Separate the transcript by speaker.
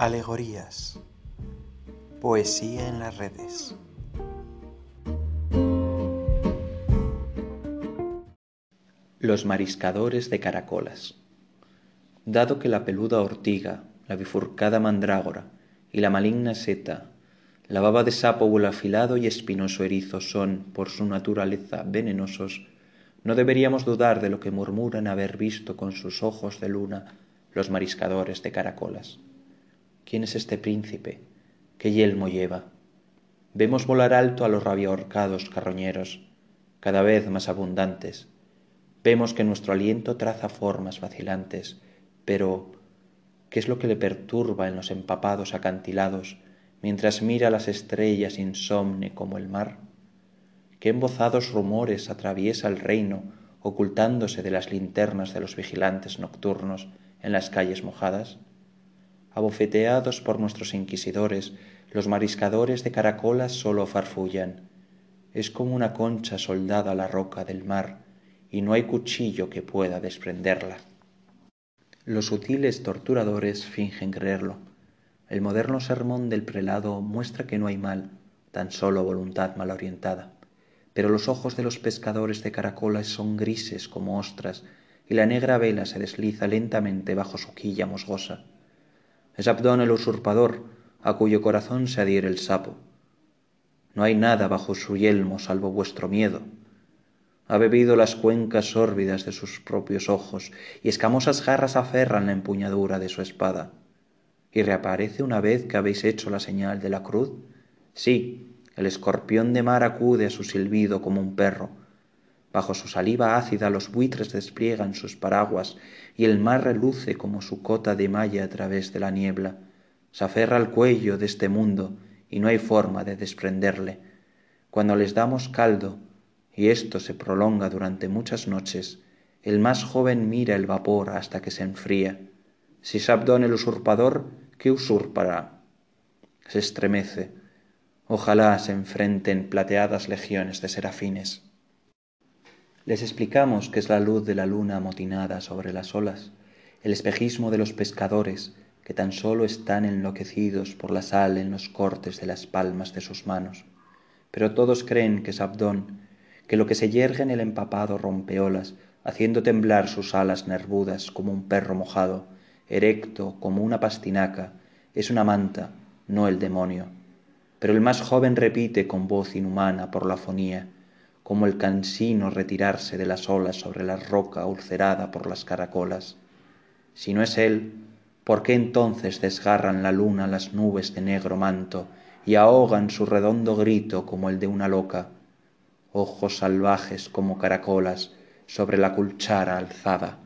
Speaker 1: Alegorías. Poesía en las redes.
Speaker 2: Los mariscadores de caracolas. Dado que la peluda ortiga, la bifurcada mandrágora y la maligna seta, la baba de sapo o afilado y espinoso erizo son, por su naturaleza, venenosos, no deberíamos dudar de lo que murmuran haber visto con sus ojos de luna los mariscadores de caracolas ¿Quién es este príncipe? ¿Qué yelmo lleva? Vemos volar alto a los rabiahorcados carroñeros, cada vez más abundantes. Vemos que nuestro aliento traza formas vacilantes, pero ¿qué es lo que le perturba en los empapados acantilados mientras mira las estrellas insomne como el mar? ¿Qué embozados rumores atraviesa el reino ocultándose de las linternas de los vigilantes nocturnos en las calles mojadas? Abofeteados por nuestros inquisidores, los mariscadores de caracolas sólo farfullan. Es como una concha soldada a la roca del mar, y no hay cuchillo que pueda desprenderla. Los sutiles torturadores fingen creerlo. El moderno sermón del prelado muestra que no hay mal, tan solo voluntad mal orientada. Pero los ojos de los pescadores de caracolas son grises como ostras, y la negra vela se desliza lentamente bajo su quilla musgosa es Abdón el usurpador, a cuyo corazón se adhiere el sapo. No hay nada bajo su yelmo salvo vuestro miedo. Ha bebido las cuencas sórbidas de sus propios ojos, y escamosas garras aferran la empuñadura de su espada. ¿Y reaparece una vez que habéis hecho la señal de la cruz? Sí, el escorpión de mar acude a su silbido como un perro, Bajo su saliva ácida los buitres despliegan sus paraguas y el mar reluce como su cota de malla a través de la niebla. Se aferra al cuello de este mundo y no hay forma de desprenderle. Cuando les damos caldo, y esto se prolonga durante muchas noches, el más joven mira el vapor hasta que se enfría. Si Sabdón el usurpador, ¿qué usurpará? Se estremece. Ojalá se enfrenten plateadas legiones de serafines. Les explicamos que es la luz de la luna amotinada sobre las olas, el espejismo de los pescadores que tan solo están enloquecidos por la sal en los cortes de las palmas de sus manos. Pero todos creen que es Abdón, que lo que se yergue en el empapado rompeolas, haciendo temblar sus alas nervudas como un perro mojado, erecto como una pastinaca, es una manta, no el demonio. Pero el más joven repite con voz inhumana por la fonía, como el cansino retirarse de las olas sobre la roca ulcerada por las caracolas. Si no es él, ¿por qué entonces desgarran la luna las nubes de negro manto y ahogan su redondo grito como el de una loca? Ojos salvajes como caracolas sobre la culchara alzada.